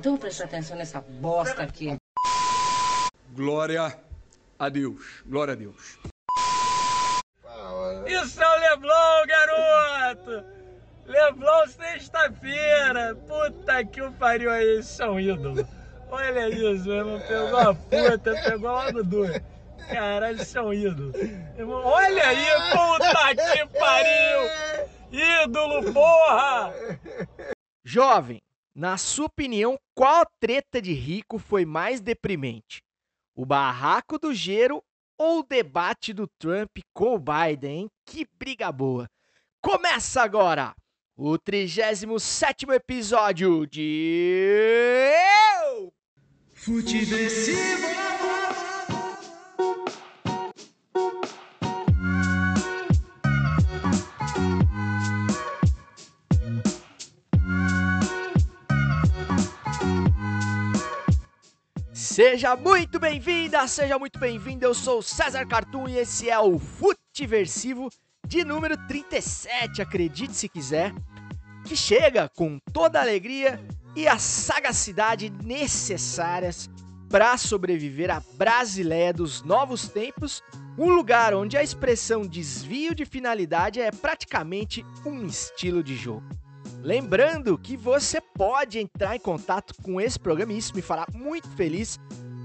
Então vou prestar atenção nessa bosta aqui. Glória a Deus. Glória a Deus. Isso é o Leblon, garoto! Leblon sexta-feira! Puta que o pariu aí, eles são ídolos. Olha isso, meu irmão. Pegou a puta, pegou lá no duro. Caralho, eles são ídolos. Irmão, olha aí, puta que pariu! Ídolo, porra! Jovem, na sua opinião, qual treta de rico foi mais deprimente? O barraco do Gero ou o debate do Trump com o Biden, hein? Que briga boa! Começa agora o 37 episódio de. Futeversivo! Seja muito bem-vinda, seja muito bem-vindo. Eu sou César Cartoon e esse é o Futeversivo de número 37, acredite se quiser, que chega com toda a alegria e a sagacidade necessárias para sobreviver à Brasileia dos novos tempos, um lugar onde a expressão desvio de finalidade é praticamente um estilo de jogo. Lembrando que você pode entrar em contato com esse programa e isso me fará muito feliz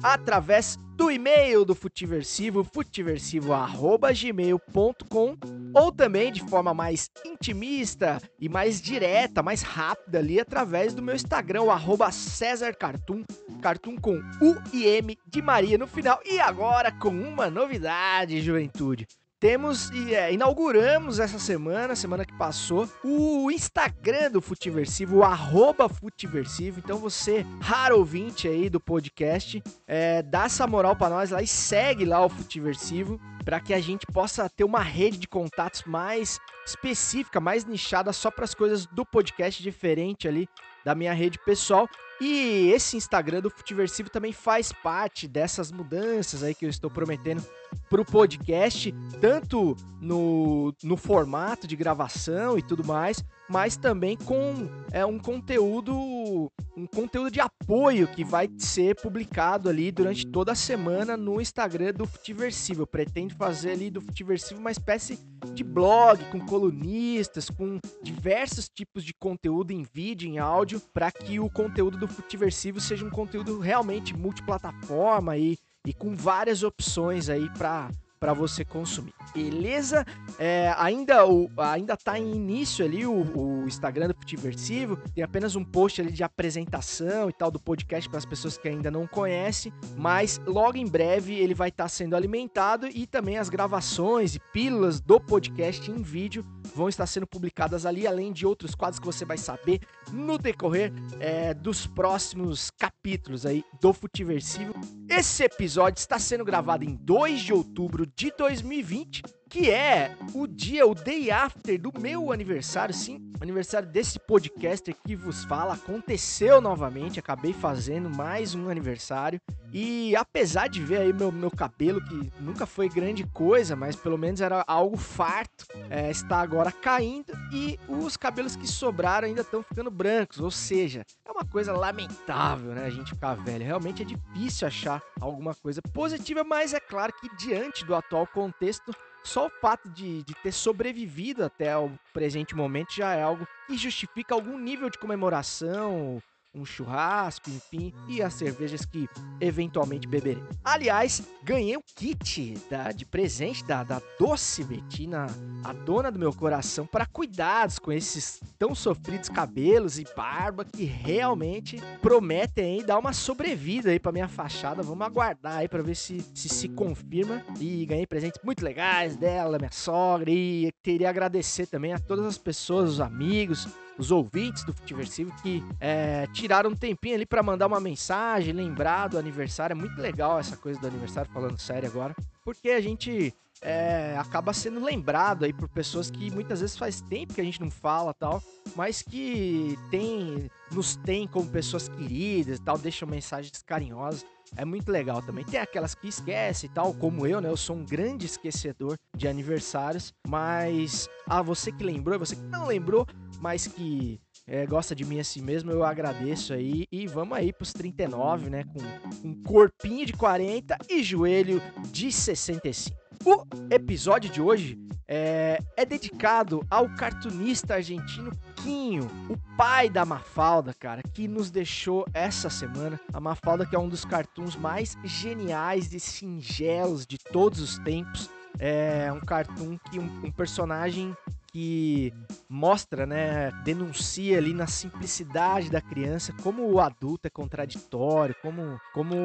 através do e-mail do Futiversivo, futiversivo@gmail.com ou também de forma mais intimista e mais direta, mais rápida ali através do meu Instagram, o César Cartoon, Cartoon com U e M de Maria no final. E agora com uma novidade, juventude. Temos e é, inauguramos essa semana, semana que passou, o Instagram do Futiversivo, o Futiversivo. Então você, raro ouvinte aí do podcast, é, dá essa moral para nós lá e segue lá o Futiversivo para que a gente possa ter uma rede de contatos mais específica, mais nichada só para as coisas do podcast diferente ali da minha rede pessoal. E esse Instagram do Futiversivo também faz parte dessas mudanças aí que eu estou prometendo para o podcast, tanto no, no formato de gravação e tudo mais, mas também com é, um conteúdo um conteúdo de apoio que vai ser publicado ali durante toda a semana no Instagram do Futiversivo. Eu pretendo fazer ali do Futiversivo uma espécie de blog com colunistas, com diversos tipos de conteúdo em vídeo, em áudio, para que o conteúdo do Futiversivo seja um conteúdo realmente multiplataforma e, e com várias opções aí para para você consumir. Beleza? É, ainda, o, ainda tá em início ali o, o Instagram do Futiversivo, tem apenas um post ali de apresentação e tal do podcast para as pessoas que ainda não conhecem, mas logo em breve ele vai estar tá sendo alimentado e também as gravações e pílulas do podcast em vídeo vão estar sendo publicadas ali, além de outros quadros que você vai saber no decorrer é, dos próximos capítulos aí do Futiversivo. Esse episódio está sendo gravado em 2 de outubro de 2020, que é o dia, o day after do meu aniversário, sim, aniversário desse podcaster que vos fala, aconteceu novamente, acabei fazendo mais um aniversário, e apesar de ver aí meu, meu cabelo, que nunca foi grande coisa, mas pelo menos era algo farto, é, está agora caindo, e os cabelos que sobraram ainda estão ficando brancos, ou seja, é uma coisa lamentável, né, a gente ficar velho, realmente é difícil achar alguma coisa positiva, mas é claro que diante do atual contexto, só o fato de, de ter sobrevivido até o presente momento já é algo que justifica algum nível de comemoração, um churrasco, enfim, e as cervejas que eventualmente beberei. Aliás, ganhei um kit da, de presente da, da Doce Betina, a dona do meu coração, para cuidados com esses tão sofridos cabelos e barba que realmente prometem aí dar uma sobrevida aí para minha fachada. Vamos aguardar aí para ver se, se se confirma. E ganhei presentes muito legais dela, minha sogra, e queria agradecer também a todas as pessoas, os amigos, os ouvintes do Futiversivo que é, tiraram um tempinho ali para mandar uma mensagem, lembrar do aniversário. É muito legal essa coisa do aniversário, falando sério agora, porque a gente é, acaba sendo lembrado aí por pessoas que muitas vezes faz tempo que a gente não fala tal, mas que tem, nos tem como pessoas queridas e tal, deixam mensagens carinhosas. É muito legal também. Tem aquelas que esquecem e tal, como eu, né? Eu sou um grande esquecedor de aniversários, mas a ah, você que lembrou, você que não lembrou, mas que é, gosta de mim assim mesmo, eu agradeço aí. E vamos aí pros 39, né? Com um corpinho de 40 e joelho de 65. O episódio de hoje é, é, dedicado ao cartunista argentino Quinho, o pai da Mafalda, cara, que nos deixou essa semana. A Mafalda, que é um dos cartoons mais geniais e singelos de todos os tempos. É um cartoon que um, um personagem que mostra, né, denuncia ali na simplicidade da criança como o adulto é contraditório, como, como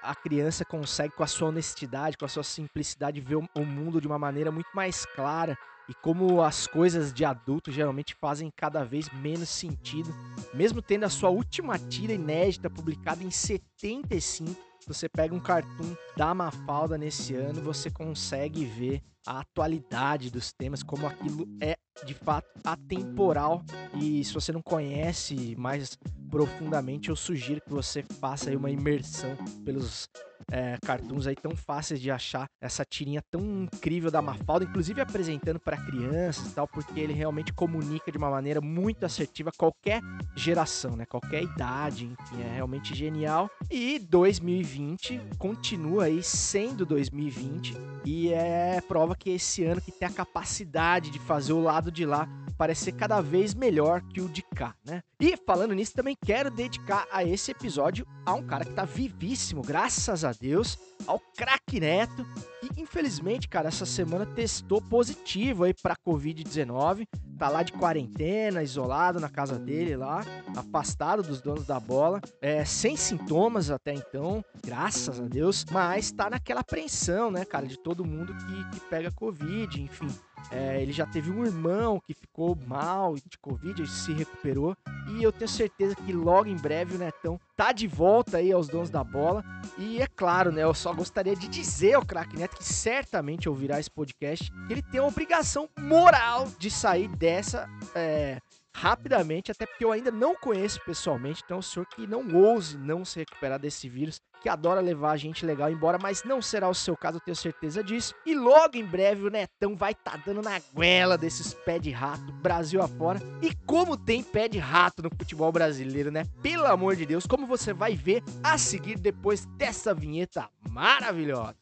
a criança consegue com a sua honestidade, com a sua simplicidade ver o mundo de uma maneira muito mais clara e como as coisas de adulto geralmente fazem cada vez menos sentido, mesmo tendo a sua última tira inédita publicada em 75 você pega um cartoon da Mafalda nesse ano, você consegue ver a atualidade dos temas, como aquilo é de fato atemporal. E se você não conhece mais profundamente, eu sugiro que você faça aí uma imersão pelos é, cartoons aí tão fáceis de achar, essa tirinha tão incrível da Mafalda, inclusive apresentando para crianças e tal, porque ele realmente comunica de uma maneira muito assertiva qualquer geração, né? Qualquer idade, enfim, é realmente genial. E 2020 continua aí sendo 2020 e é prova que esse ano que tem a capacidade de fazer o lado de lá parecer cada vez melhor que o de cá, né? E falando nisso, também quero dedicar a esse episódio a um cara que tá vivíssimo, graças a Deus, ao craque Neto, que infelizmente, cara, essa semana testou positivo aí pra Covid-19, tá lá de quarentena, isolado na casa dele lá, afastado dos donos da bola, é, sem sintomas até então, graças a Deus, mas tá naquela apreensão, né, cara, de todo mundo que, que pega Covid, enfim. É, ele já teve um irmão que ficou mal de Covid, se recuperou. E eu tenho certeza que logo em breve o Netão tá de volta aí aos donos da bola. E é claro, né? Eu só gostaria de dizer ao craque Neto que certamente ouvirá esse podcast que ele tem a obrigação moral de sair dessa. É, rapidamente, até porque eu ainda não conheço pessoalmente, então o senhor que não ouse não se recuperar desse vírus, que adora levar a gente legal embora, mas não será o seu caso, eu tenho certeza disso. E logo em breve o Netão vai estar tá dando na goela desses pé de rato, Brasil afora. E como tem pé de rato no futebol brasileiro, né? Pelo amor de Deus, como você vai ver a seguir depois dessa vinheta maravilhosa.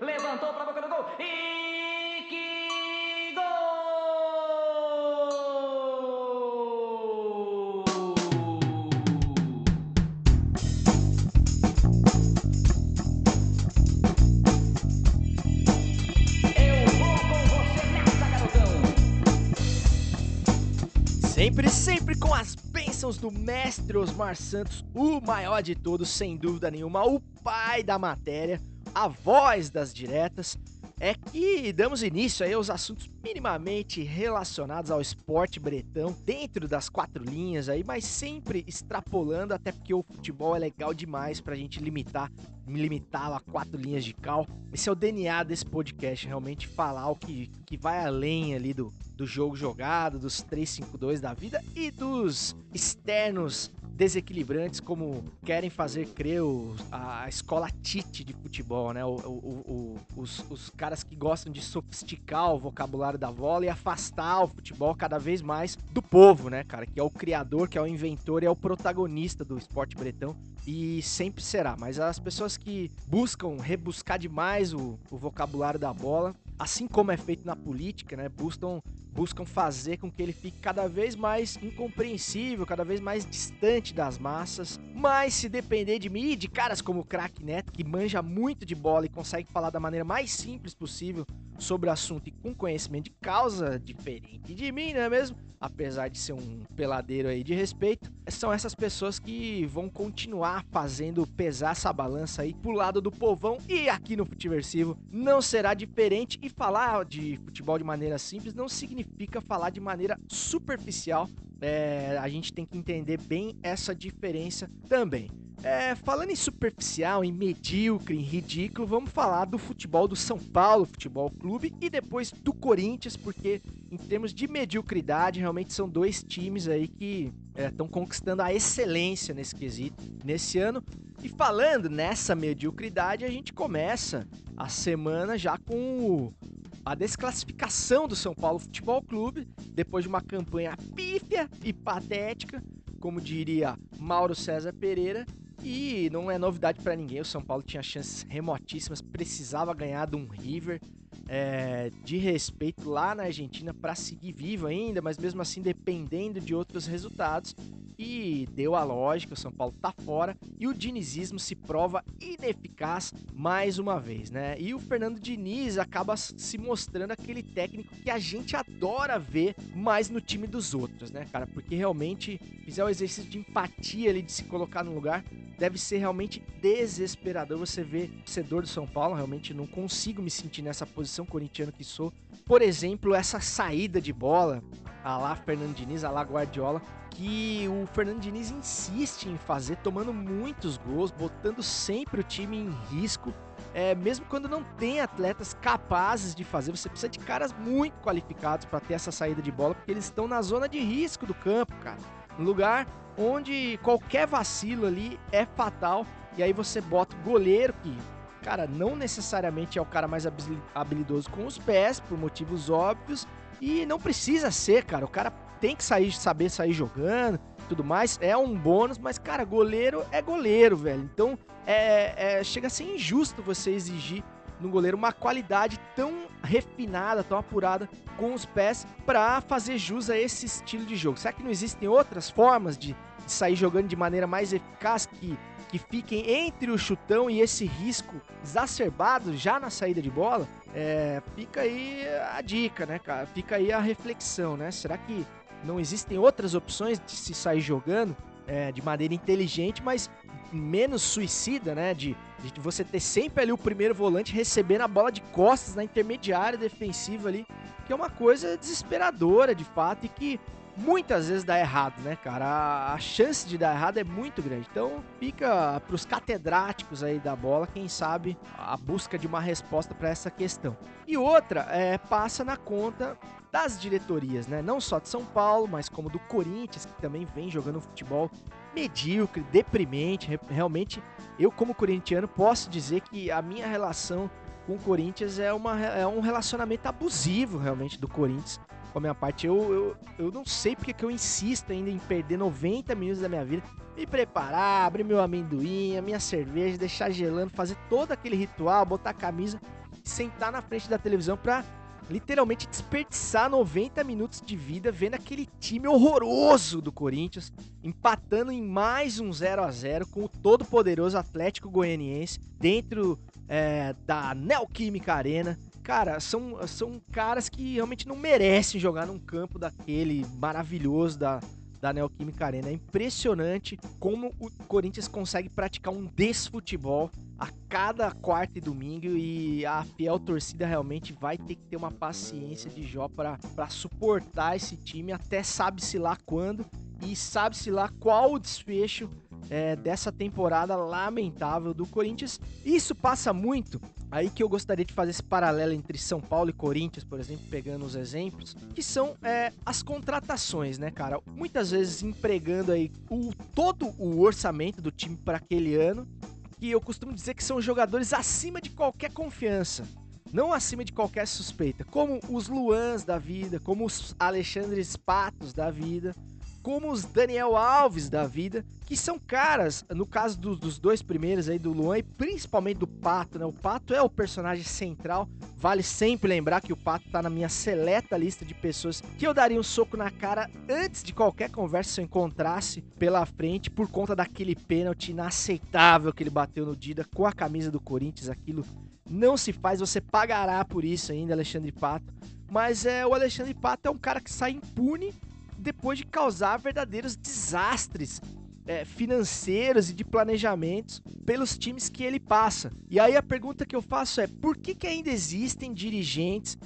Levantou pra boca do gol e Sempre, sempre com as bênçãos do mestre Osmar Santos, o maior de todos, sem dúvida nenhuma, o pai da matéria, a voz das diretas, é que damos início aí aos assuntos minimamente relacionados ao esporte bretão, dentro das quatro linhas aí, mas sempre extrapolando, até porque o futebol é legal demais pra gente limitar, limitá-lo a quatro linhas de cal. Esse é o DNA desse podcast, realmente falar o que, que vai além ali do, do jogo jogado, dos 3-5-2 da vida e dos externos desequilibrantes como querem fazer crer a escola Tite de futebol, né? O, o, os, os caras que gostam de sofisticar o vocabulário da bola e afastar o futebol cada vez mais do povo, né, cara? Que é o criador, que é o inventor e é o protagonista do esporte bretão e sempre será. Mas as pessoas que buscam rebuscar demais o, o vocabulário da bola, assim como é feito na política, né? Buscam buscam fazer com que ele fique cada vez mais incompreensível, cada vez mais distante das massas. Mas se depender de mim e de caras como o Crack Neto, que manja muito de bola e consegue falar da maneira mais simples possível sobre o assunto e com conhecimento de causa diferente de mim, não é mesmo? Apesar de ser um peladeiro aí de respeito, são essas pessoas que vão continuar fazendo pesar essa balança aí pro lado do povão e aqui no Futiversivo não será diferente e falar de futebol de maneira simples não significa falar de maneira superficial. É, a gente tem que entender bem essa diferença também. É, falando em superficial, em medíocre, em ridículo, vamos falar do futebol do São Paulo Futebol Clube e depois do Corinthians, porque em termos de mediocridade, realmente são dois times aí que estão é, conquistando a excelência nesse quesito nesse ano. E falando nessa mediocridade, a gente começa a semana já com o, a desclassificação do São Paulo Futebol Clube depois de uma campanha pífia e patética, como diria Mauro César Pereira. E não é novidade para ninguém, o São Paulo tinha chances remotíssimas, precisava ganhar de um River é, de respeito lá na Argentina para seguir vivo ainda, mas mesmo assim dependendo de outros resultados e deu a lógica, o São Paulo tá fora e o dinizismo se prova ineficaz mais uma vez, né? E o Fernando Diniz acaba se mostrando aquele técnico que a gente adora ver mais no time dos outros, né, cara? Porque realmente fizer o exercício de empatia ali de se colocar no lugar, deve ser realmente desesperador você ver o torcedor do São Paulo, realmente não consigo me sentir nessa posição corintiano que sou. Por exemplo, essa saída de bola, a lá Fernando Diniz, a lá Guardiola, que o Fernando Diniz insiste em fazer, tomando muitos gols, botando sempre o time em risco. É, mesmo quando não tem atletas capazes de fazer, você precisa de caras muito qualificados para ter essa saída de bola, porque eles estão na zona de risco do campo, cara. Um lugar onde qualquer vacilo ali é fatal. E aí você bota o goleiro, que, cara, não necessariamente é o cara mais habilidoso com os pés, por motivos óbvios. E não precisa ser, cara. O cara tem que sair, saber sair jogando, tudo mais. É um bônus, mas, cara, goleiro é goleiro, velho. Então, é, é, chega a ser injusto você exigir no goleiro uma qualidade tão refinada, tão apurada com os pés para fazer jus a esse estilo de jogo. Será que não existem outras formas de, de sair jogando de maneira mais eficaz que que fiquem entre o chutão e esse risco exacerbado já na saída de bola, é, fica aí a dica, né, cara? Fica aí a reflexão, né? Será que não existem outras opções de se sair jogando é, de maneira inteligente, mas menos suicida, né? De, de, você ter sempre ali o primeiro volante recebendo a bola de costas na intermediária defensiva ali, que é uma coisa desesperadora de fato e que muitas vezes dá errado, né, cara? A, a chance de dar errado é muito grande. Então fica para os catedráticos aí da bola, quem sabe a busca de uma resposta para essa questão. E outra é passa na conta das diretorias, né? Não só de São Paulo, mas como do Corinthians, que também vem jogando futebol medíocre, deprimente. Realmente, eu como corintiano posso dizer que a minha relação com o Corinthians é, uma, é um relacionamento abusivo, realmente, do Corinthians. Com a minha parte, eu, eu, eu não sei porque que eu insisto ainda em perder 90 minutos da minha vida, me preparar, abrir meu amendoim, a minha cerveja, deixar gelando, fazer todo aquele ritual, botar a camisa, sentar na frente da televisão pra literalmente desperdiçar 90 minutos de vida vendo aquele time horroroso do Corinthians empatando em mais um 0 a 0 com o todo poderoso Atlético Goianiense dentro é, da Neoquímica Arena. Cara, são, são caras que realmente não merecem jogar num campo daquele maravilhoso da, da Neoquímica Arena. É impressionante como o Corinthians consegue praticar um desfutebol a cada quarta e domingo e a fiel torcida realmente vai ter que ter uma paciência de Jó para suportar esse time até sabe-se lá quando e sabe-se lá qual o desfecho é, dessa temporada lamentável do Corinthians. Isso passa muito, aí que eu gostaria de fazer esse paralelo entre São Paulo e Corinthians, por exemplo, pegando os exemplos, que são é, as contratações, né, cara? Muitas vezes empregando aí o, todo o orçamento do time para aquele ano que eu costumo dizer que são jogadores acima de qualquer confiança, não acima de qualquer suspeita, como os Luans da vida, como os Alexandres Patos da vida, como os Daniel Alves da vida, que são caras, no caso do, dos dois primeiros aí, do Luan e principalmente do Pato, né? O Pato é o personagem central. Vale sempre lembrar que o Pato tá na minha seleta lista de pessoas que eu daria um soco na cara antes de qualquer conversa se eu encontrasse pela frente, por conta daquele pênalti inaceitável que ele bateu no Dida com a camisa do Corinthians. Aquilo não se faz, você pagará por isso ainda, Alexandre Pato. Mas é, o Alexandre Pato é um cara que sai impune depois de causar verdadeiros desastres é, financeiros e de planejamentos pelos times que ele passa. E aí a pergunta que eu faço é: por que, que ainda existem dirigentes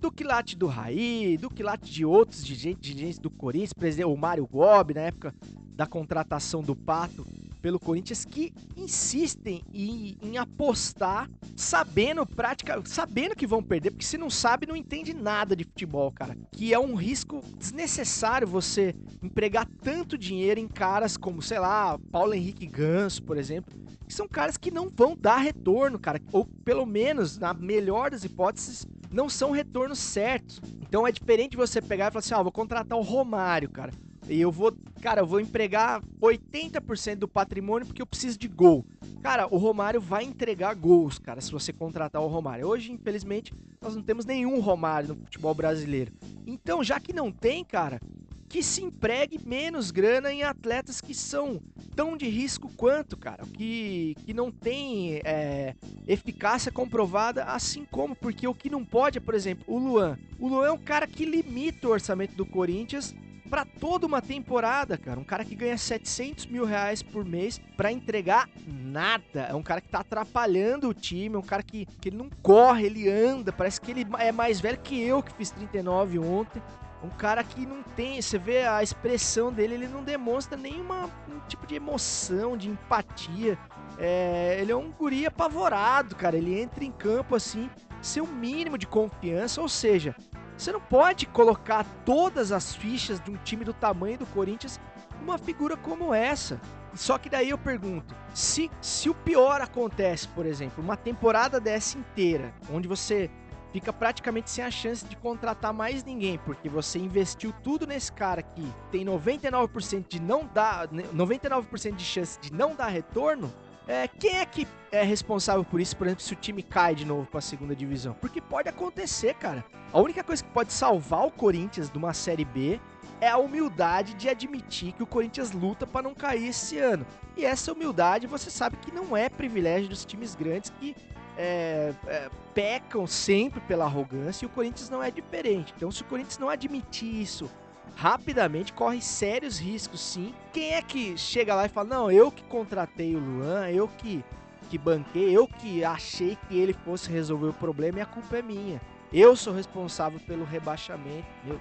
do quilate do Raí, do quilate de outros dirigentes, dirigentes do Corinthians, presidente, o Mário Gobi, na época da contratação do Pato, pelo Corinthians que insistem em, em, apostar sabendo prática, sabendo que vão perder, porque se não sabe não entende nada de futebol, cara. Que é um risco desnecessário você empregar tanto dinheiro em caras como, sei lá, Paulo Henrique Ganso, por exemplo, que são caras que não vão dar retorno, cara, ou pelo menos na melhor das hipóteses não são retornos certos. Então é diferente você pegar e falar assim: ah, vou contratar o Romário, cara. E eu vou, cara, eu vou empregar 80% do patrimônio porque eu preciso de gol. Cara, o Romário vai entregar gols, cara, se você contratar o Romário. Hoje, infelizmente, nós não temos nenhum Romário no futebol brasileiro. Então, já que não tem, cara, que se empregue menos grana em atletas que são tão de risco quanto, cara, que, que não tem é, eficácia comprovada, assim como, porque o que não pode é, por exemplo, o Luan. O Luan é um cara que limita o orçamento do Corinthians para toda uma temporada, cara. Um cara que ganha 700 mil reais por mês para entregar nada. É um cara que tá atrapalhando o time, é um cara que, que ele não corre, ele anda. Parece que ele é mais velho que eu, que fiz 39 ontem. Um cara que não tem, você vê a expressão dele, ele não demonstra nenhuma um tipo de emoção, de empatia. É, ele é um guri apavorado, cara. Ele entra em campo assim, sem o mínimo de confiança, ou seja, você não pode colocar todas as fichas de um time do tamanho do Corinthians numa figura como essa. Só que daí eu pergunto, se, se o pior acontece, por exemplo, uma temporada dessa inteira, onde você fica praticamente sem a chance de contratar mais ninguém, porque você investiu tudo nesse cara que tem 99% de não dar 99% de chance de não dar retorno, é, quem é que é responsável por isso, por exemplo, se o time cai de novo para a segunda divisão? Porque pode acontecer, cara. A única coisa que pode salvar o Corinthians de uma série B é a humildade de admitir que o Corinthians luta para não cair esse ano. E essa humildade você sabe que não é privilégio dos times grandes que é, é, pecam sempre pela arrogância e o Corinthians não é diferente. Então, se o Corinthians não admitir isso rapidamente, corre sérios riscos, sim. Quem é que chega lá e fala: Não, eu que contratei o Luan, eu que, que banquei, eu que achei que ele fosse resolver o problema e a culpa é minha. Eu sou responsável pelo rebaixamento. Meu,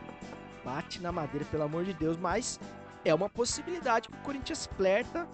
bate na madeira, pelo amor de Deus, mas é uma possibilidade que o Corinthians flerta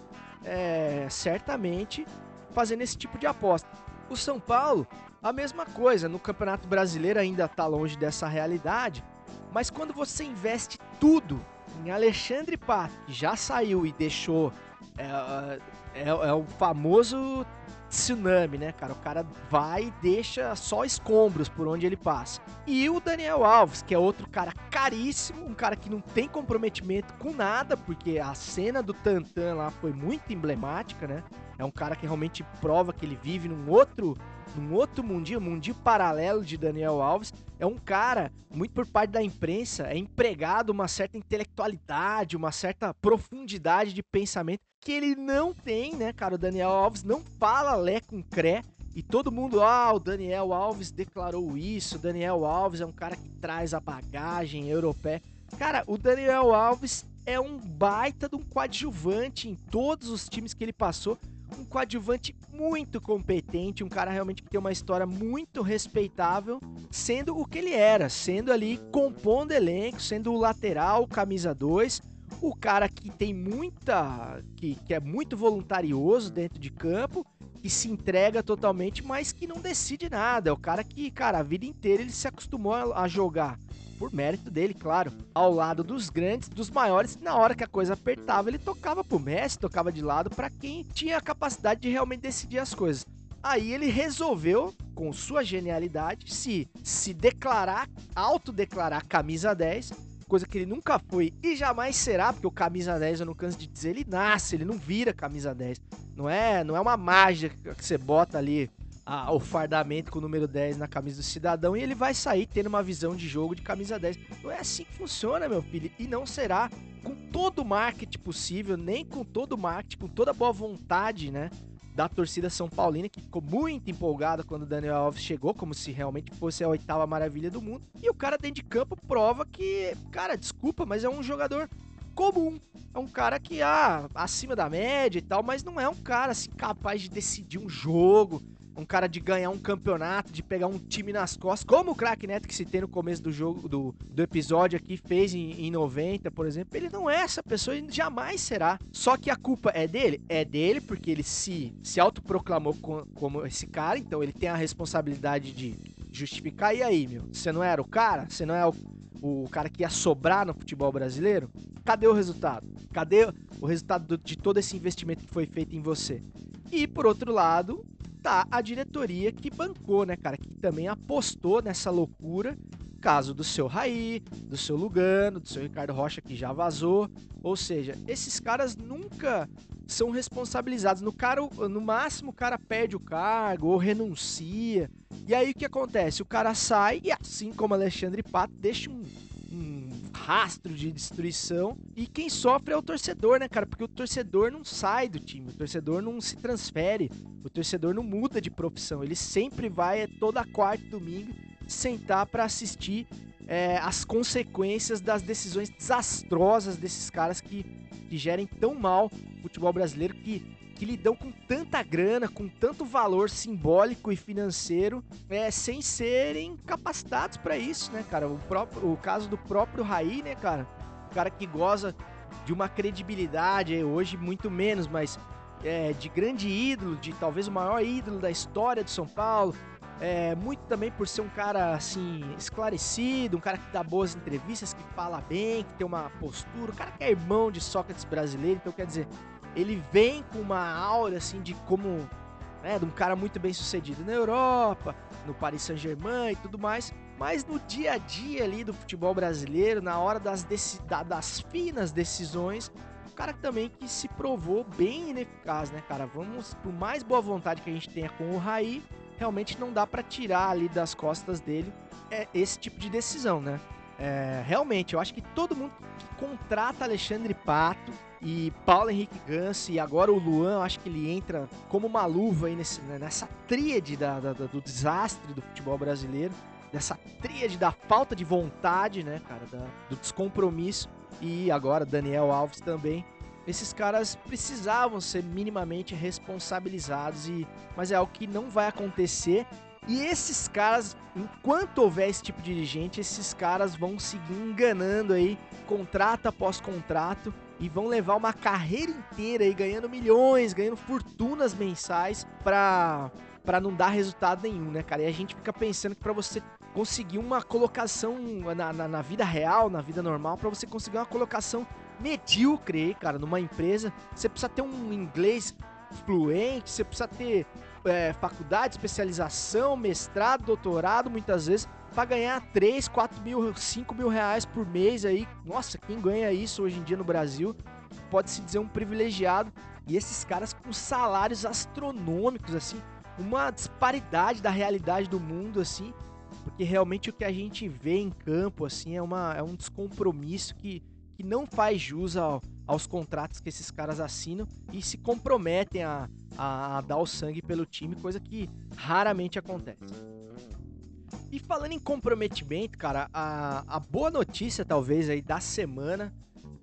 é, certamente fazendo esse tipo de aposta. O São Paulo, a mesma coisa, no Campeonato Brasileiro ainda está longe dessa realidade, mas quando você investe tudo em Alexandre Pato, que já saiu e deixou. É, é, é o famoso tsunami, né, cara? O cara vai e deixa só escombros por onde ele passa. E o Daniel Alves, que é outro cara caríssimo, um cara que não tem comprometimento com nada, porque a cena do Tantan lá foi muito emblemática, né? É um cara que realmente prova que ele vive num outro, num outro mundinho, um mundinho paralelo de Daniel Alves. É um cara, muito por parte da imprensa, é empregado uma certa intelectualidade, uma certa profundidade de pensamento que ele não tem, né, cara? O Daniel Alves não fala lé com cré. E todo mundo, ah, o Daniel Alves declarou isso, o Daniel Alves é um cara que traz a bagagem europeia. Cara, o Daniel Alves é um baita de um coadjuvante em todos os times que ele passou um coadjuvante muito competente, um cara realmente que tem uma história muito respeitável, sendo o que ele era, sendo ali compondo elenco, sendo o lateral, camisa 2, o cara que tem muita. que, que é muito voluntarioso dentro de campo, que se entrega totalmente, mas que não decide nada. É o cara que, cara, a vida inteira ele se acostumou a, a jogar por mérito dele, claro, ao lado dos grandes, dos maiores. Na hora que a coisa apertava, ele tocava pro Messi, tocava de lado para quem tinha a capacidade de realmente decidir as coisas. Aí ele resolveu, com sua genialidade, se, se declarar, autodeclarar camisa 10, coisa que ele nunca foi e jamais será, porque o camisa 10, eu não canso de dizer, ele nasce, ele não vira camisa 10. Não é, não é uma mágica que você bota ali a, o fardamento com o número 10 na camisa do cidadão e ele vai sair tendo uma visão de jogo de camisa 10. Não é assim que funciona, meu filho, e não será com todo o marketing possível, nem com todo o marketing, com toda a boa vontade, né? Da torcida São Paulina, que ficou muito empolgada quando o Daniel Alves chegou, como se realmente fosse a oitava maravilha do mundo. E o cara dentro de campo prova que, cara, desculpa, mas é um jogador comum. É um cara que, ah, acima da média e tal, mas não é um cara assim capaz de decidir um jogo, um cara de ganhar um campeonato, de pegar um time nas costas, como o craque Neto que se tem no começo do jogo, do, do episódio aqui, fez em, em 90, por exemplo. Ele não é essa pessoa e jamais será. Só que a culpa é dele? É dele, porque ele se, se autoproclamou com, como esse cara, então ele tem a responsabilidade de justificar. E aí, meu? Você não era o cara? Você não é o, o cara que ia sobrar no futebol brasileiro? Cadê o resultado? Cadê o resultado de todo esse investimento que foi feito em você? E por outro lado, tá a diretoria que bancou, né, cara? Que também apostou nessa loucura. Caso do seu Raí, do seu Lugano, do seu Ricardo Rocha, que já vazou. Ou seja, esses caras nunca são responsabilizados. No, cara, no máximo, o cara perde o cargo ou renuncia. E aí o que acontece? O cara sai e, assim como Alexandre Pato, deixa um, um rastro de destruição. E quem sofre é o torcedor, né, cara? Porque o torcedor não sai do time, o torcedor não se transfere, o torcedor não muda de profissão. Ele sempre vai, é toda quarta e domingo, sentar para assistir é, as consequências das decisões desastrosas desses caras que, que gerem tão mal o futebol brasileiro, que, que lidam com tanta grana, com tanto valor simbólico e financeiro, é, sem serem capacitados para isso, né, cara? O, próprio, o caso do próprio Raí, né, cara? O cara que goza de uma credibilidade, hoje muito menos, mas é, de grande ídolo, de talvez o maior ídolo da história de São Paulo, é, muito também por ser um cara assim esclarecido, um cara que dá boas entrevistas, que fala bem, que tem uma postura, um cara que é irmão de Sócrates brasileiro, então quer dizer, ele vem com uma aura assim de como né, de um cara muito bem sucedido na Europa, no Paris Saint-Germain e tudo mais, mas no dia a dia ali do futebol brasileiro, na hora das, das finas decisões, um cara também que se provou bem ineficaz, né, cara? Vamos, por mais boa vontade que a gente tenha com o Raí, realmente não dá para tirar ali das costas dele é, esse tipo de decisão, né? É, realmente, eu acho que todo mundo que contrata Alexandre Pato e Paulo Henrique Gans e agora o Luan, eu acho que ele entra como uma luva aí nesse, né, nessa tríade da, da, do desastre do futebol brasileiro, dessa tríade da falta de vontade, né, cara, da, do descompromisso. E agora Daniel Alves também. Esses caras precisavam ser minimamente responsabilizados e mas é algo que não vai acontecer. E esses caras, enquanto houver esse tipo de dirigente, esses caras vão seguir enganando aí, contrato após contrato, e vão levar uma carreira inteira aí ganhando milhões, ganhando fortunas mensais para para não dar resultado nenhum, né, cara? E a gente fica pensando que para você conseguir uma colocação na, na, na, vida real, na vida normal, para você conseguir uma colocação medíocre, cara, numa empresa, você precisa ter um inglês fluente, você precisa ter é, faculdade, especialização, mestrado, doutorado, muitas vezes, para ganhar 3, 4 mil, 5 mil reais por mês aí. Nossa, quem ganha isso hoje em dia no Brasil pode se dizer um privilegiado. E esses caras com salários astronômicos, assim, uma disparidade da realidade do mundo, assim, porque realmente o que a gente vê em campo, assim, é, uma, é um descompromisso que que não faz jus ao, aos contratos que esses caras assinam e se comprometem a, a, a dar o sangue pelo time, coisa que raramente acontece. E falando em comprometimento, cara, a, a boa notícia talvez aí da semana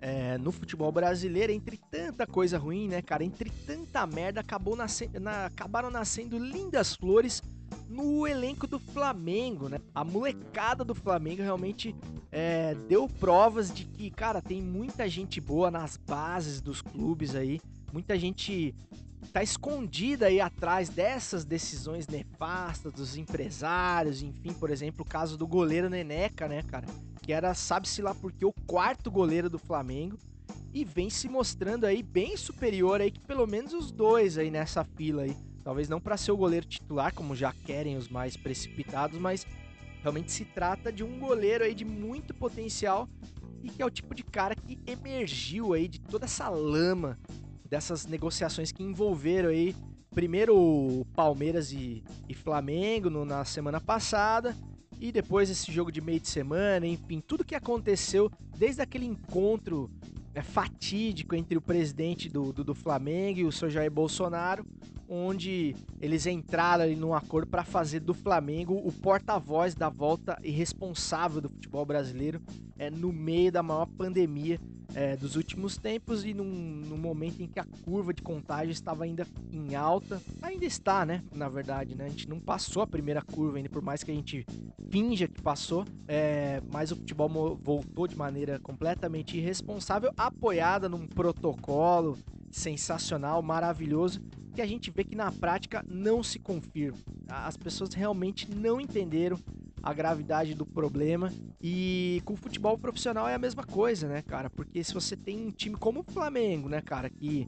é, no futebol brasileiro, entre tanta coisa ruim, né, cara, entre tanta merda, acabou nascendo, na, acabaram nascendo lindas flores no elenco do Flamengo, né? A molecada do Flamengo realmente é, deu provas de que, cara, tem muita gente boa nas bases dos clubes aí, muita gente tá escondida aí atrás dessas decisões nefastas dos empresários, enfim, por exemplo, o caso do goleiro Neneca, né, cara, que era, sabe-se lá porque o quarto goleiro do Flamengo e vem se mostrando aí bem superior aí que pelo menos os dois aí nessa fila aí. Talvez não para ser o goleiro titular, como já querem os mais precipitados, mas realmente se trata de um goleiro aí de muito potencial e que é o tipo de cara que emergiu aí de toda essa lama dessas negociações que envolveram aí primeiro Palmeiras e, e Flamengo no, na semana passada e depois esse jogo de meio de semana, enfim, tudo que aconteceu desde aquele encontro é, fatídico entre o presidente do, do, do Flamengo e o Sr. Jair Bolsonaro, onde eles entraram ali num acordo para fazer do Flamengo o porta-voz da volta irresponsável do futebol brasileiro é, no meio da maior pandemia é, dos últimos tempos e num, num, momento em que a curva de contágio estava ainda em alta. Ainda está, né? Na verdade, né? A gente não passou a primeira curva ainda, por mais que a gente finja que passou, é, mas o futebol voltou de maneira completamente irresponsável, apoiada num protocolo sensacional, maravilhoso, que a gente vê que na prática não se confirma. As pessoas realmente não entenderam a gravidade do problema. E com o futebol profissional é a mesma coisa, né, cara? Porque se você tem um time como o Flamengo, né, cara, que,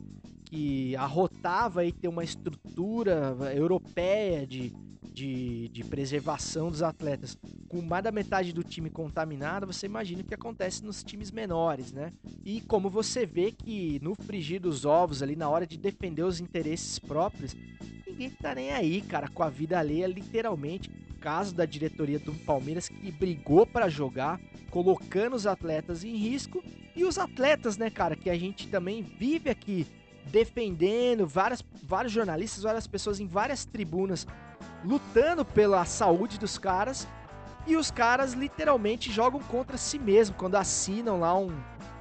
que arrotava e ter uma estrutura europeia de, de, de preservação dos atletas com mais da metade do time contaminado, você imagina o que acontece nos times menores, né? E como você vê que no frigir dos ovos ali, na hora de defender os interesses próprios, ninguém tá nem aí, cara, com a vida alheia, literalmente. Caso da diretoria do Palmeiras que brigou para jogar, colocando os atletas em risco. E os atletas, né, cara, que a gente também vive aqui defendendo, várias, vários jornalistas, várias pessoas em várias tribunas lutando pela saúde dos caras. E os caras literalmente jogam contra si mesmo quando assinam lá um,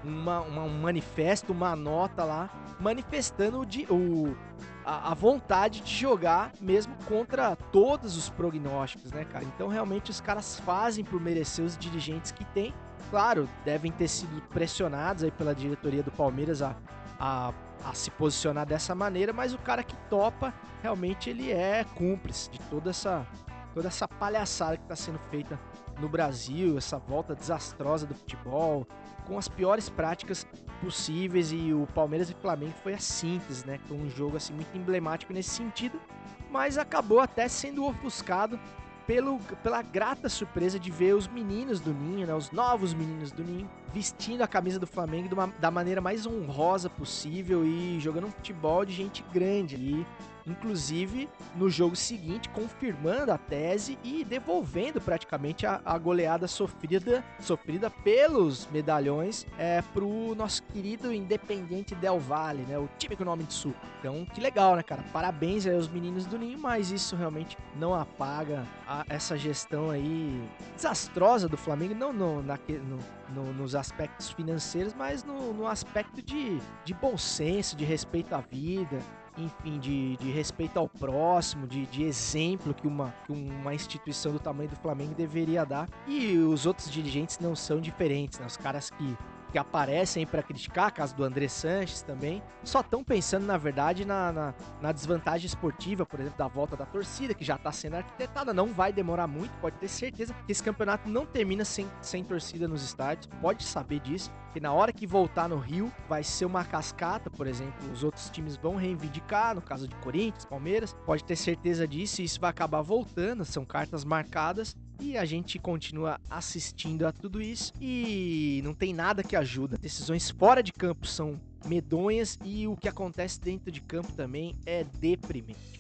uma, uma, um manifesto, uma nota lá, manifestando o, o, a, a, vontade de jogar mesmo contra todos os prognósticos, né, cara? Então realmente os caras fazem por merecer os dirigentes que tem. Claro, devem ter sido pressionados aí pela diretoria do Palmeiras a, a a se posicionar dessa maneira, mas o cara que topa, realmente ele é cúmplice de toda essa toda essa palhaçada que está sendo feita no Brasil, essa volta desastrosa do futebol, com as piores práticas possíveis e o Palmeiras e Flamengo foi a síntese, né? Foi um jogo assim muito emblemático nesse sentido, mas acabou até sendo ofuscado pelo, pela grata surpresa de ver os meninos do Ninho, né, os novos meninos do Ninho, vestindo a camisa do Flamengo uma, da maneira mais honrosa possível e jogando um futebol de gente grande. E inclusive no jogo seguinte confirmando a tese e devolvendo praticamente a, a goleada sofrida, sofrida pelos medalhões é, pro nosso querido Independente Del Valle, né? O time com o nome de sul. Então, que legal, né, cara? Parabéns aí aos meninos do Ninho, mas isso realmente não apaga a, essa gestão aí desastrosa do Flamengo, não no, na, no, no, nos aspectos financeiros, mas no, no aspecto de, de bom senso, de respeito à vida, enfim, de, de respeito ao próximo, de, de exemplo que uma, que uma instituição do tamanho do Flamengo deveria dar. E os outros dirigentes não são diferentes, né? Os caras que que aparecem para criticar, caso do André Sanches também, só estão pensando, na verdade, na, na, na, desvantagem esportiva, por exemplo, da volta da torcida, que já está sendo arquitetada, não vai demorar muito, pode ter certeza que esse campeonato não termina sem, sem torcida nos estádios, pode saber disso, que na hora que voltar no Rio, vai ser uma cascata, por exemplo, os outros times vão reivindicar, no caso de Corinthians, Palmeiras, pode ter certeza disso, e isso vai acabar voltando, são cartas marcadas, e a gente continua assistindo a tudo isso e não tem nada que ajuda. Decisões fora de campo são medonhas e o que acontece dentro de campo também é deprimente.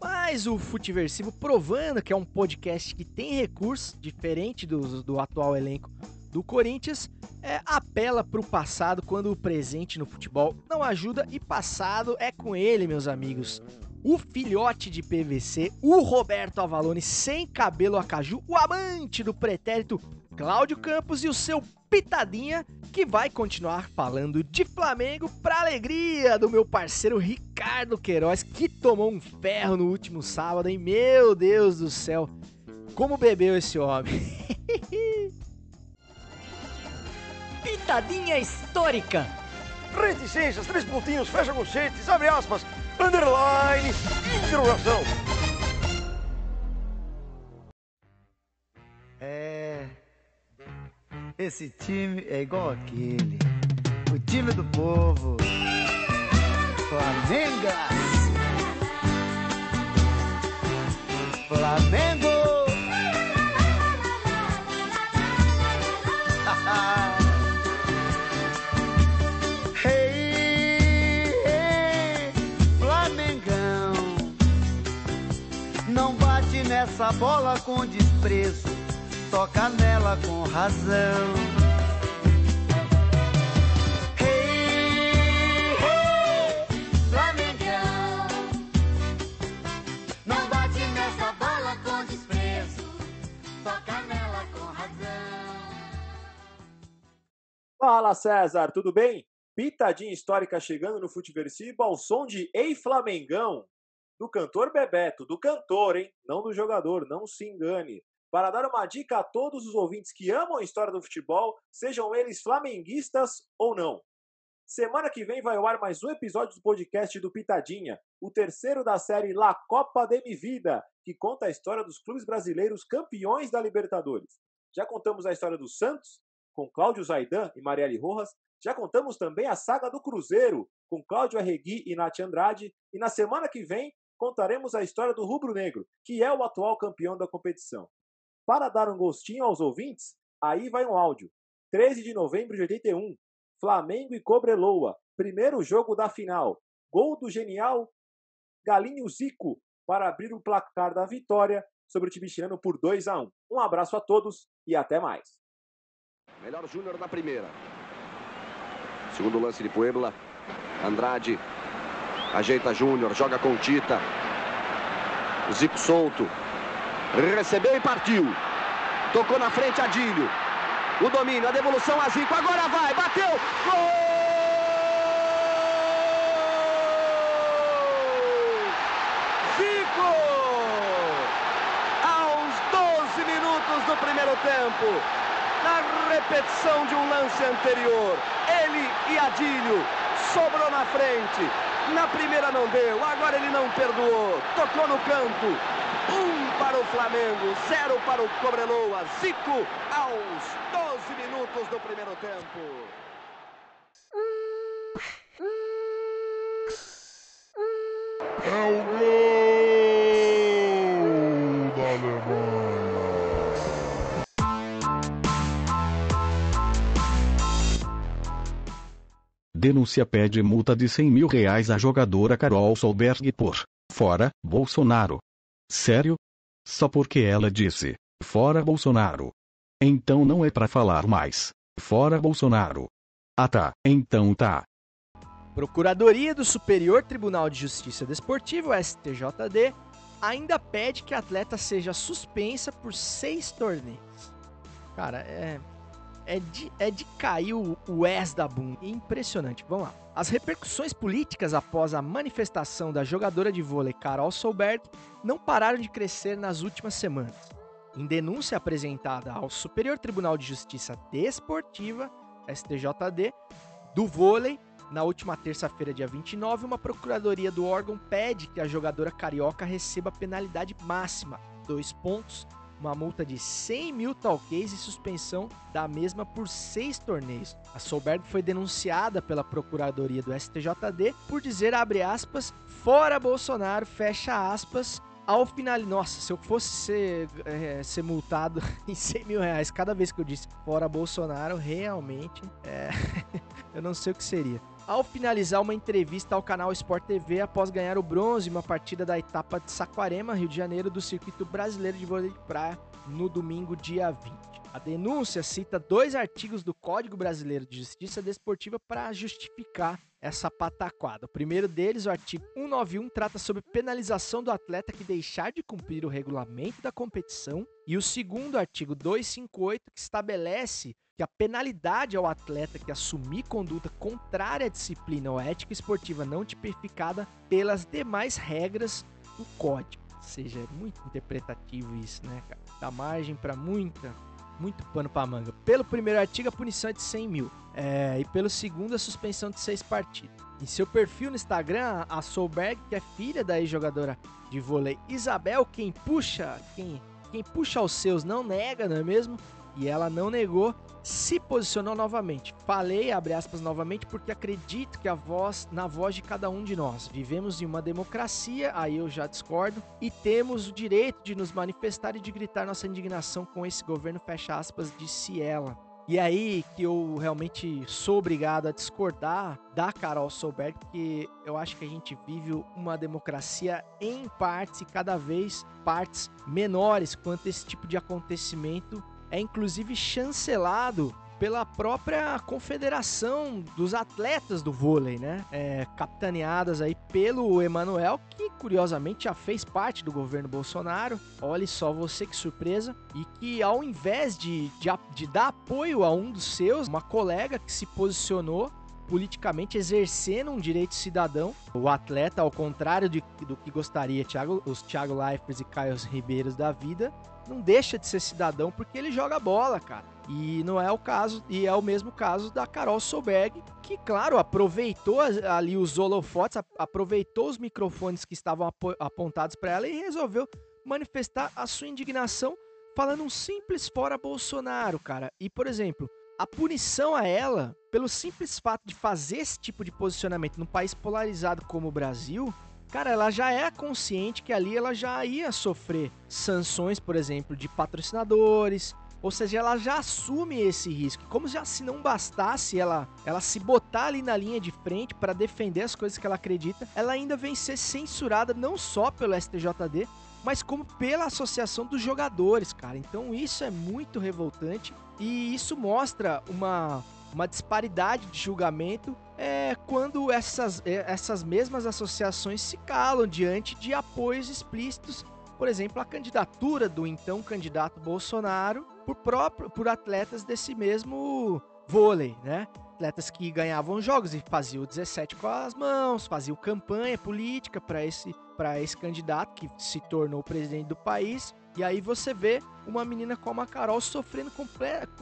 Mas o Futiversivo provando que é um podcast que tem recursos, diferente do, do atual elenco do Corinthians, é, apela para o passado quando o presente no futebol não ajuda e passado é com ele, meus amigos o filhote de PVC, o Roberto Avalone sem cabelo a caju, o amante do pretérito Cláudio Campos e o seu pitadinha que vai continuar falando de Flamengo para alegria do meu parceiro Ricardo Queiroz que tomou um ferro no último sábado, hein? Meu Deus do céu. Como bebeu esse homem? pitadinha histórica. Reticências, três pontinhos, fecha conchetes, abre aspas underline, interrogação. É. Esse time é igual aquele. O time do povo. Flamengo. Essa bola com desprezo, toca nela com razão. Flamengão, não bate nessa bola com desprezo, toca nela com razão. Fala César, tudo bem? Pitadinha histórica chegando no Futeversivo ao som de Ei Flamengão do cantor Bebeto, do cantor, hein? Não do jogador, não se engane. Para dar uma dica a todos os ouvintes que amam a história do futebol, sejam eles flamenguistas ou não. Semana que vem vai ao ar mais um episódio do podcast do Pitadinha, o terceiro da série La Copa de Mi Vida, que conta a história dos clubes brasileiros campeões da Libertadores. Já contamos a história do Santos, com Cláudio Zaidan e Marielle Rojas, já contamos também a saga do Cruzeiro, com Cláudio Arregui e Nath Andrade, e na semana que vem contaremos a história do Rubro Negro, que é o atual campeão da competição. Para dar um gostinho aos ouvintes, aí vai um áudio. 13 de novembro de 81, Flamengo e Cobreloa, primeiro jogo da final. Gol do genial Galinho Zico para abrir o placar da vitória sobre o time chileno por 2 a 1. Um abraço a todos e até mais. Melhor Júnior na primeira. Segundo lance de Puebla. Andrade ajeita Júnior, joga com Tita. Zico solto. Recebeu e partiu. Tocou na frente Adílio. O domínio, a devolução a Zico. Agora vai, bateu. Gol! Zico! Aos 12 minutos do primeiro tempo. Na repetição de um lance anterior. Ele e Adílio sobrou na frente. Na primeira não deu, agora ele não perdoou. Tocou no canto. Um para o Flamengo, zero para o Cobreloa. Zico aos 12 minutos do primeiro tempo. É o gol Denúncia pede multa de 100 mil reais à jogadora Carol Solberg por fora Bolsonaro. Sério? Só porque ela disse fora Bolsonaro. Então não é pra falar mais. Fora Bolsonaro. Ah tá, então tá. Procuradoria do Superior Tribunal de Justiça Desportivo, STJD, ainda pede que a atleta seja suspensa por seis torneios. Cara, é. É de, é de cair o, S da bunda. Impressionante. Vamos lá. As repercussões políticas após a manifestação da jogadora de vôlei Carol Solberg não pararam de crescer nas últimas semanas. Em denúncia apresentada ao Superior Tribunal de Justiça Desportiva, STJD, do vôlei, na última terça-feira, dia 29, uma procuradoria do órgão pede que a jogadora carioca receba penalidade máxima, dois pontos, uma multa de 100 mil talquês e suspensão da mesma por seis torneios. A Solberg foi denunciada pela procuradoria do STJD por dizer, abre aspas, fora Bolsonaro, fecha aspas, ao final, nossa, se eu fosse ser, é, ser multado em 100 mil reais cada vez que eu disse fora Bolsonaro, realmente, é, eu não sei o que seria. Ao finalizar uma entrevista ao canal Sport TV após ganhar o bronze em uma partida da etapa de Saquarema, Rio de Janeiro, do Circuito Brasileiro de Vôlei de Praia, no domingo, dia 20. A denúncia cita dois artigos do Código Brasileiro de Justiça Desportiva para justificar essa pataquada. O primeiro deles, o artigo 191, trata sobre penalização do atleta que deixar de cumprir o regulamento da competição. E o segundo, artigo 258, que estabelece que a penalidade ao atleta que assumir conduta contrária à disciplina ou ética esportiva não tipificada pelas demais regras do código. Ou seja, é muito interpretativo isso, né, cara? Dá margem para muita, muito pano para manga. Pelo primeiro artigo, a punição é de 100 mil. É, e pelo segundo, a suspensão de seis partidas. Em seu perfil no Instagram, a Solberg, que é filha da ex-jogadora de vôlei Isabel, quem puxa, quem, quem puxa os seus não nega, não é mesmo? E ela não negou, se posicionou novamente. Falei, abre aspas, novamente, porque acredito que a voz, na voz de cada um de nós. Vivemos em uma democracia, aí eu já discordo, e temos o direito de nos manifestar e de gritar nossa indignação com esse governo, fecha aspas, disse ela. E aí que eu realmente sou obrigado a discordar da Carol Solberg, porque eu acho que a gente vive uma democracia em partes e cada vez partes menores quanto esse tipo de acontecimento é inclusive chancelado pela própria confederação dos atletas do vôlei, né? É, capitaneadas aí pelo Emanuel, que curiosamente já fez parte do governo Bolsonaro. Olha só você que surpresa. E que ao invés de, de, de dar apoio a um dos seus, uma colega que se posicionou politicamente exercendo um direito cidadão. O atleta, ao contrário de, do que gostaria Thiago, os Thiago Leifers e Caio Ribeiros da vida, não deixa de ser cidadão porque ele joga bola, cara. E não é o caso, e é o mesmo caso da Carol Solberg, que, claro, aproveitou ali os holofotes, aproveitou os microfones que estavam apontados para ela e resolveu manifestar a sua indignação falando um simples fora Bolsonaro, cara. E, por exemplo, a punição a ela, pelo simples fato de fazer esse tipo de posicionamento num país polarizado como o Brasil, cara, ela já é consciente que ali ela já ia sofrer sanções, por exemplo, de patrocinadores, ou seja, ela já assume esse risco. Como já se não bastasse ela, ela se botar ali na linha de frente para defender as coisas que ela acredita, ela ainda vem ser censurada não só pelo STJD, mas como pela associação dos jogadores, cara. Então isso é muito revoltante e isso mostra uma, uma disparidade de julgamento é, quando essas, é, essas mesmas associações se calam diante de apoios explícitos, por exemplo, a candidatura do então candidato Bolsonaro por, próprio, por atletas desse mesmo vôlei, né? Atletas que ganhavam jogos e faziam 17 com as mãos, faziam campanha política para esse, esse candidato que se tornou presidente do país. E aí você vê uma menina como a Carol sofrendo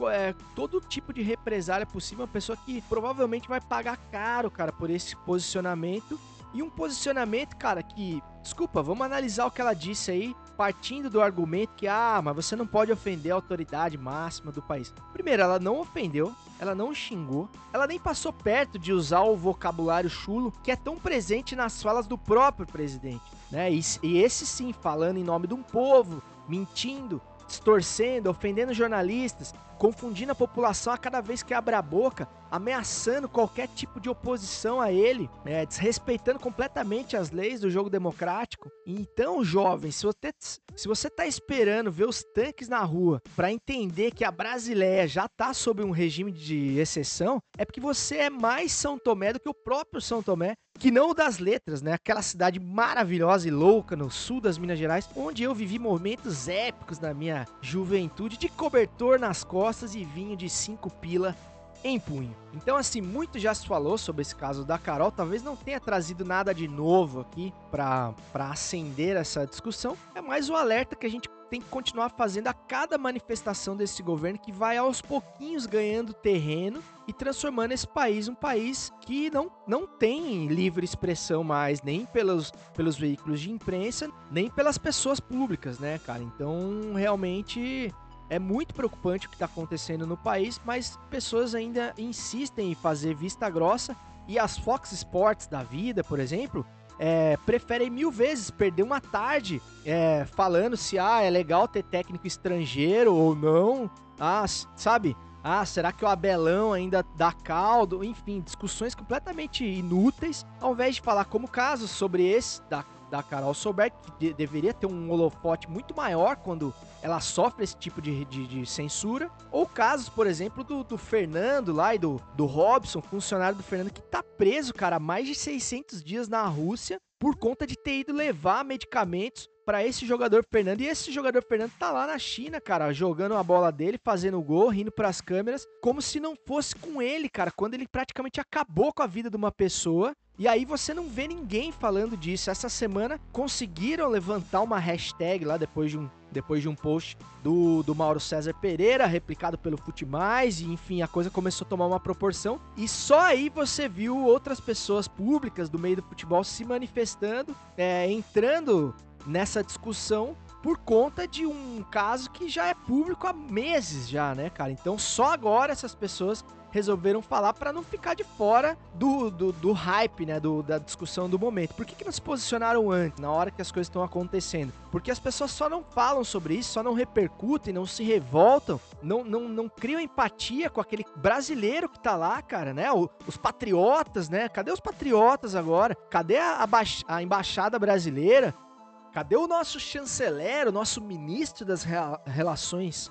é, todo tipo de represália possível, uma pessoa que provavelmente vai pagar caro, cara, por esse posicionamento. E um posicionamento, cara, que. Desculpa, vamos analisar o que ela disse aí, partindo do argumento que, ah, mas você não pode ofender a autoridade máxima do país. Primeiro, ela não ofendeu, ela não xingou, ela nem passou perto de usar o vocabulário chulo que é tão presente nas falas do próprio presidente, né? E, e esse sim, falando em nome de um povo, mentindo, distorcendo, ofendendo jornalistas, confundindo a população a cada vez que abre a boca, ameaçando qualquer tipo de oposição a ele, é, desrespeitando completamente as leis do jogo democrático. Então, jovem, se você, se você tá esperando ver os tanques na rua para entender que a Brasileia já tá sob um regime de exceção, é porque você é mais São Tomé do que o próprio São Tomé, que não o das letras, né? Aquela cidade maravilhosa e louca no sul das Minas Gerais, onde eu vivi momentos épicos na minha juventude de cobertor nas costas e vinho de cinco pila em punho. Então, assim, muito já se falou sobre esse caso da Carol, talvez não tenha trazido nada de novo aqui para acender essa discussão. É mais o alerta que a gente tem que continuar fazendo a cada manifestação desse governo que vai aos pouquinhos ganhando terreno e transformando esse país um país que não, não tem livre expressão mais, nem pelos, pelos veículos de imprensa, nem pelas pessoas públicas, né, cara? Então, realmente é muito preocupante o que está acontecendo no país, mas pessoas ainda insistem em fazer vista grossa e as Fox Sports da vida, por exemplo, é, preferem mil vezes perder uma tarde é, falando se ah, é legal ter técnico estrangeiro ou não. Ah, sabe? Ah, será que o Abelão ainda dá caldo? Enfim, discussões completamente inúteis, ao invés de falar como casos sobre esse da da Carol Solberg, que de, deveria ter um holofote muito maior quando ela sofre esse tipo de, de, de censura. Ou casos, por exemplo, do, do, Fernando lá e do, do Robson, funcionário do Fernando, que tá preso, cara, há mais de 600 dias na Rússia por conta de ter ido levar medicamentos para esse jogador Fernando. E esse jogador Fernando tá lá na China, cara, jogando a bola dele, fazendo gol, rindo para as câmeras, como se não fosse com ele, cara, quando ele praticamente acabou com a vida de uma pessoa. E aí você não vê ninguém falando disso. Essa semana conseguiram levantar uma hashtag lá depois de um, depois de um post do, do Mauro César Pereira, replicado pelo Futimais, e enfim, a coisa começou a tomar uma proporção. E só aí você viu outras pessoas públicas do meio do futebol se manifestando, é, entrando nessa discussão por conta de um caso que já é público há meses já, né, cara? Então só agora essas pessoas resolveram falar para não ficar de fora do, do, do hype, né, do, da discussão do momento. Por que, que não se posicionaram antes, na hora que as coisas estão acontecendo? Porque as pessoas só não falam sobre isso, só não repercutem, não se revoltam, não, não, não criam empatia com aquele brasileiro que tá lá, cara, né? O, os patriotas, né? Cadê os patriotas agora? Cadê a, a, a embaixada brasileira? Cadê o nosso chanceler, o nosso ministro das relações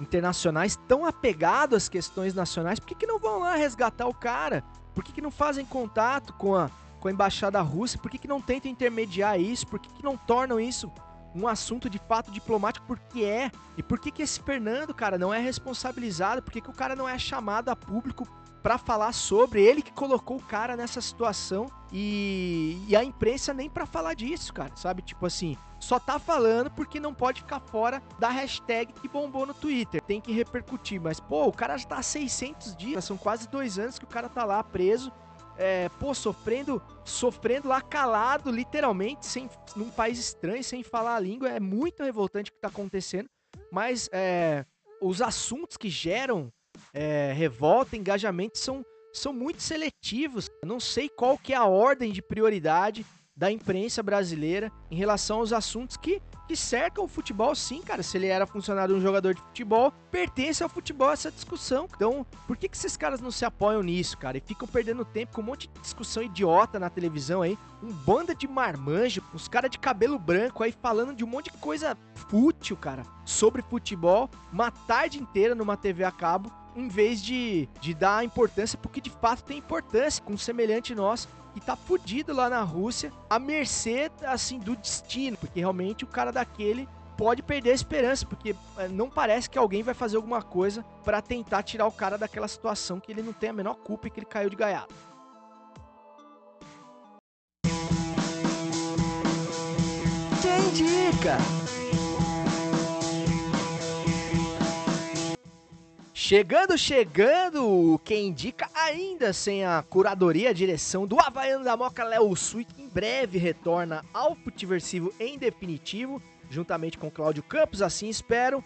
internacionais tão apegado às questões nacionais? Por que, que não vão lá resgatar o cara? Por que, que não fazem contato com a, com a embaixada russa? Por que, que não tentam intermediar isso? Por que, que não tornam isso um assunto de fato diplomático? Porque é. E por que, que esse Fernando, cara, não é responsabilizado? Por que, que o cara não é chamado a público para falar sobre ele que colocou o cara nessa situação e, e a imprensa nem para falar disso, cara, sabe? Tipo assim, só tá falando porque não pode ficar fora da hashtag que bombou no Twitter. Tem que repercutir, mas pô, o cara já tá há 600 dias, são quase dois anos que o cara tá lá preso. É, pô, sofrendo, sofrendo lá calado, literalmente, sem, num país estranho, sem falar a língua. É muito revoltante o que tá acontecendo. Mas é, os assuntos que geram é, revolta, engajamento são, são muito seletivos. Eu não sei qual que é a ordem de prioridade da imprensa brasileira em relação aos assuntos que, que cercam o futebol, sim, cara. Se ele era funcionário de um jogador de futebol, pertence ao futebol essa discussão. Então, por que, que esses caras não se apoiam nisso, cara? E ficam perdendo tempo com um monte de discussão idiota na televisão aí, um banda de marmanjo, uns caras de cabelo branco aí falando de um monte de coisa fútil, cara, sobre futebol, uma tarde inteira numa TV a cabo, em vez de, de dar importância porque de fato tem importância com um semelhante nosso e tá fudido lá na Rússia, à mercê, assim, do destino, porque realmente o cara daquele pode perder a esperança, porque é, não parece que alguém vai fazer alguma coisa para tentar tirar o cara daquela situação que ele não tem a menor culpa e que ele caiu de gaiato. Quem indica? Chegando, chegando, quem indica ainda sem a curadoria, a direção do Havaiano da Moca, Léo Sui, que em breve retorna ao Futiversivo em definitivo, juntamente com Cláudio Campos, assim espero.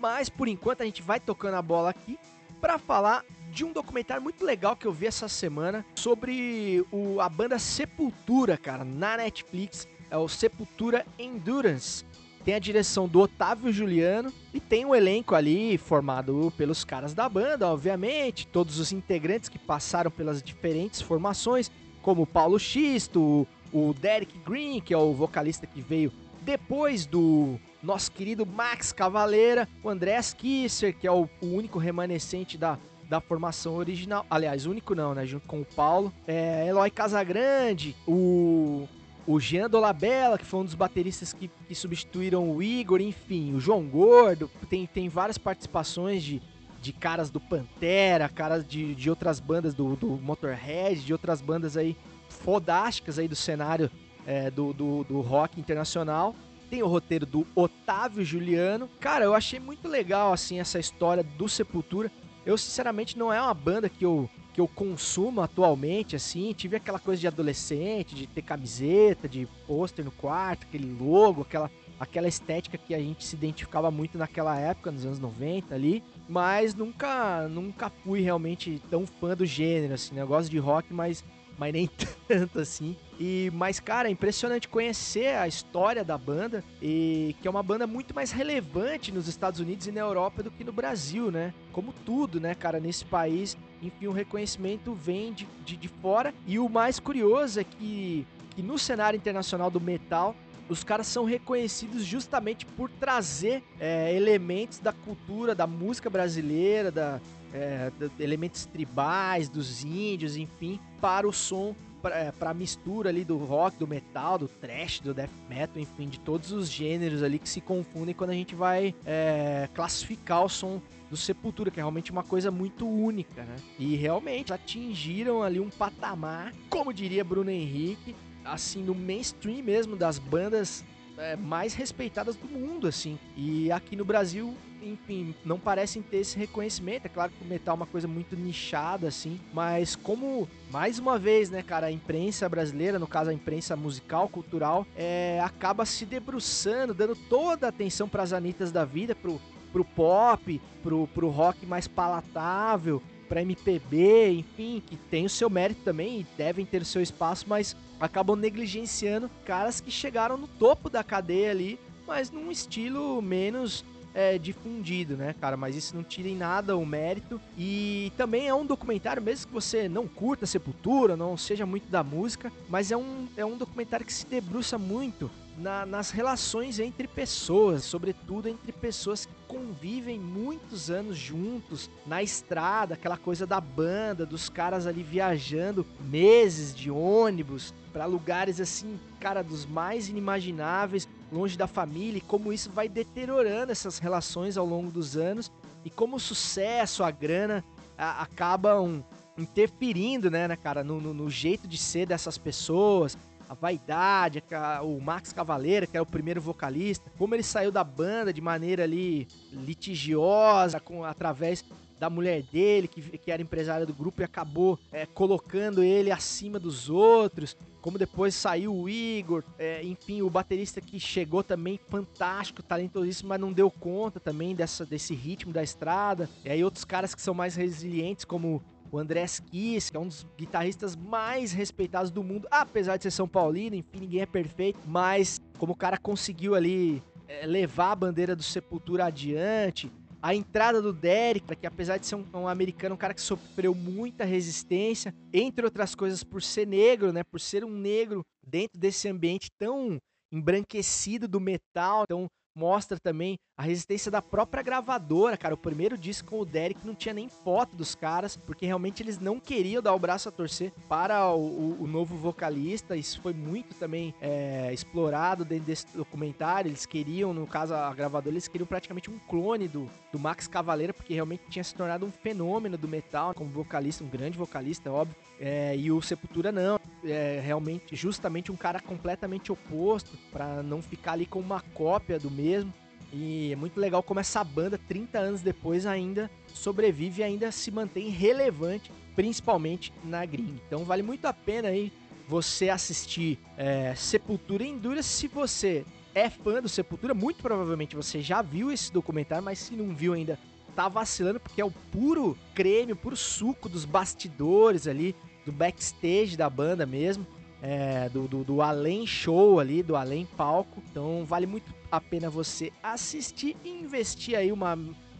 Mas por enquanto a gente vai tocando a bola aqui para falar de um documentário muito legal que eu vi essa semana sobre o, a banda Sepultura, cara, na Netflix. É o Sepultura Endurance tem a direção do Otávio Juliano e tem o um elenco ali formado pelos caras da banda, obviamente, todos os integrantes que passaram pelas diferentes formações, como o Paulo Xisto, o Derek Green, que é o vocalista que veio depois do nosso querido Max Cavaleira, o Andrés Kisser, que é o, único remanescente da, da formação original. Aliás, único não, né? Junto com o Paulo. É, Eloy Casagrande, o o Jean Dolabella, que foi um dos bateristas que, que, substituíram o Igor, enfim, o João Gordo, tem, tem várias participações de, de caras do Pantera, caras de, de outras bandas do, do Motorhead, de outras bandas aí fodásticas aí do cenário é, do, do, do rock internacional. Tem o roteiro do Otávio Juliano. Cara, eu achei muito legal, assim, essa história do Sepultura. Eu, sinceramente, não é uma banda que eu que eu consumo atualmente, assim, tive aquela coisa de adolescente, de ter camiseta, de pôster no quarto, aquele logo, aquela, aquela estética que a gente se identificava muito naquela época, nos anos 90 ali, mas nunca, nunca fui realmente tão fã do gênero, assim, né? De rock, mas mas nem tanto assim. E mas cara, é impressionante conhecer a história da banda e que é uma banda muito mais relevante nos Estados Unidos e na Europa do que no Brasil, né? Como tudo, né, cara, nesse país, enfim, o reconhecimento vem de, de, de fora. E o mais curioso é que, que no cenário internacional do metal os caras são reconhecidos justamente por trazer é, elementos da cultura, da música brasileira, da, é, elementos tribais, dos índios, enfim, para o som, para a é, mistura ali do rock, do metal, do trash, do death metal, enfim, de todos os gêneros ali que se confundem quando a gente vai é, classificar o som do Sepultura, que é realmente uma coisa muito única, né? E realmente atingiram ali um patamar, como diria Bruno Henrique, assim, no mainstream mesmo das bandas é, mais respeitadas do mundo, assim. E aqui no Brasil enfim, não parecem ter esse reconhecimento. É claro que o metal é uma coisa muito nichada, assim, mas como, mais uma vez, né, cara, a imprensa brasileira, no caso a imprensa musical, cultural, é, acaba se debruçando, dando toda a atenção para as Anitas da vida, pro, pro pop, pro, pro rock mais palatável, para MPB, enfim, que tem o seu mérito também e devem ter o seu espaço, mas acabam negligenciando caras que chegaram no topo da cadeia ali, mas num estilo menos é, difundido, né, cara? Mas isso não tira em nada o mérito. E também é um documentário, mesmo que você não curta Sepultura, não seja muito da música, mas é um, é um documentário que se debruça muito na, nas relações entre pessoas, sobretudo entre pessoas que convivem muitos anos juntos na estrada, aquela coisa da banda, dos caras ali viajando meses de ônibus para lugares assim, cara, dos mais inimagináveis, longe da família, e como isso vai deteriorando essas relações ao longo dos anos e como o sucesso, a grana a, acabam interferindo, né, né cara, no, no, no, jeito de ser dessas pessoas, a vaidade, a, o Max Cavaleira, que era o primeiro vocalista, como ele saiu da banda de maneira ali litigiosa, com através da mulher dele, que, que era empresária do grupo e acabou é, colocando ele acima dos outros. Como depois saiu o Igor, é, enfim, o baterista que chegou também fantástico, talentosíssimo, mas não deu conta também dessa, desse ritmo da estrada. E aí outros caras que são mais resilientes, como o Andrés Kiss, que é um dos guitarristas mais respeitados do mundo, apesar de ser São Paulino, enfim, ninguém é perfeito, mas como o cara conseguiu ali é, levar a bandeira do Sepultura adiante, a entrada do Derek, que apesar de ser um, um, americano, um cara que sofreu muita resistência, entre outras coisas por ser negro, né, por ser um negro dentro desse ambiente tão embranquecido do metal, então mostra também a resistência da própria gravadora, cara. O primeiro disco com o Derek não tinha nem foto dos caras, porque realmente eles não queriam dar o braço a torcer para o, o, o novo vocalista. Isso foi muito também é, explorado dentro desse documentário. Eles queriam, no caso, a gravadora, eles queriam praticamente um clone do, do Max Cavaleira, porque realmente tinha se tornado um fenômeno do metal como vocalista, um grande vocalista, óbvio. É, e o Sepultura não. É realmente, justamente um cara completamente oposto, para não ficar ali com uma cópia do mesmo. E é muito legal como essa banda, 30 anos depois, ainda sobrevive e ainda se mantém relevante, principalmente na gringa. Então vale muito a pena aí você assistir é, Sepultura Endurance. Se você é fã do Sepultura, muito provavelmente você já viu esse documentário, mas se não viu ainda, tá vacilando, porque é o puro creme, o puro suco dos bastidores ali, do backstage da banda mesmo. É, do, do, do além show ali, do além palco. Então vale muito a pena você assistir e investir aí uma,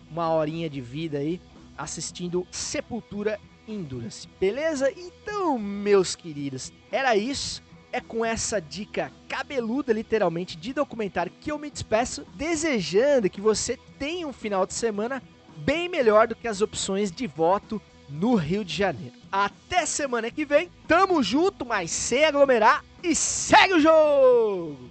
uma horinha de vida aí assistindo Sepultura Endurance. Beleza? Então, meus queridos, era isso. É com essa dica cabeluda, literalmente, de documentário que eu me despeço, desejando que você tenha um final de semana bem melhor do que as opções de voto no Rio de Janeiro. Até semana que vem, tamo junto, mas sem aglomerar e segue o jogo!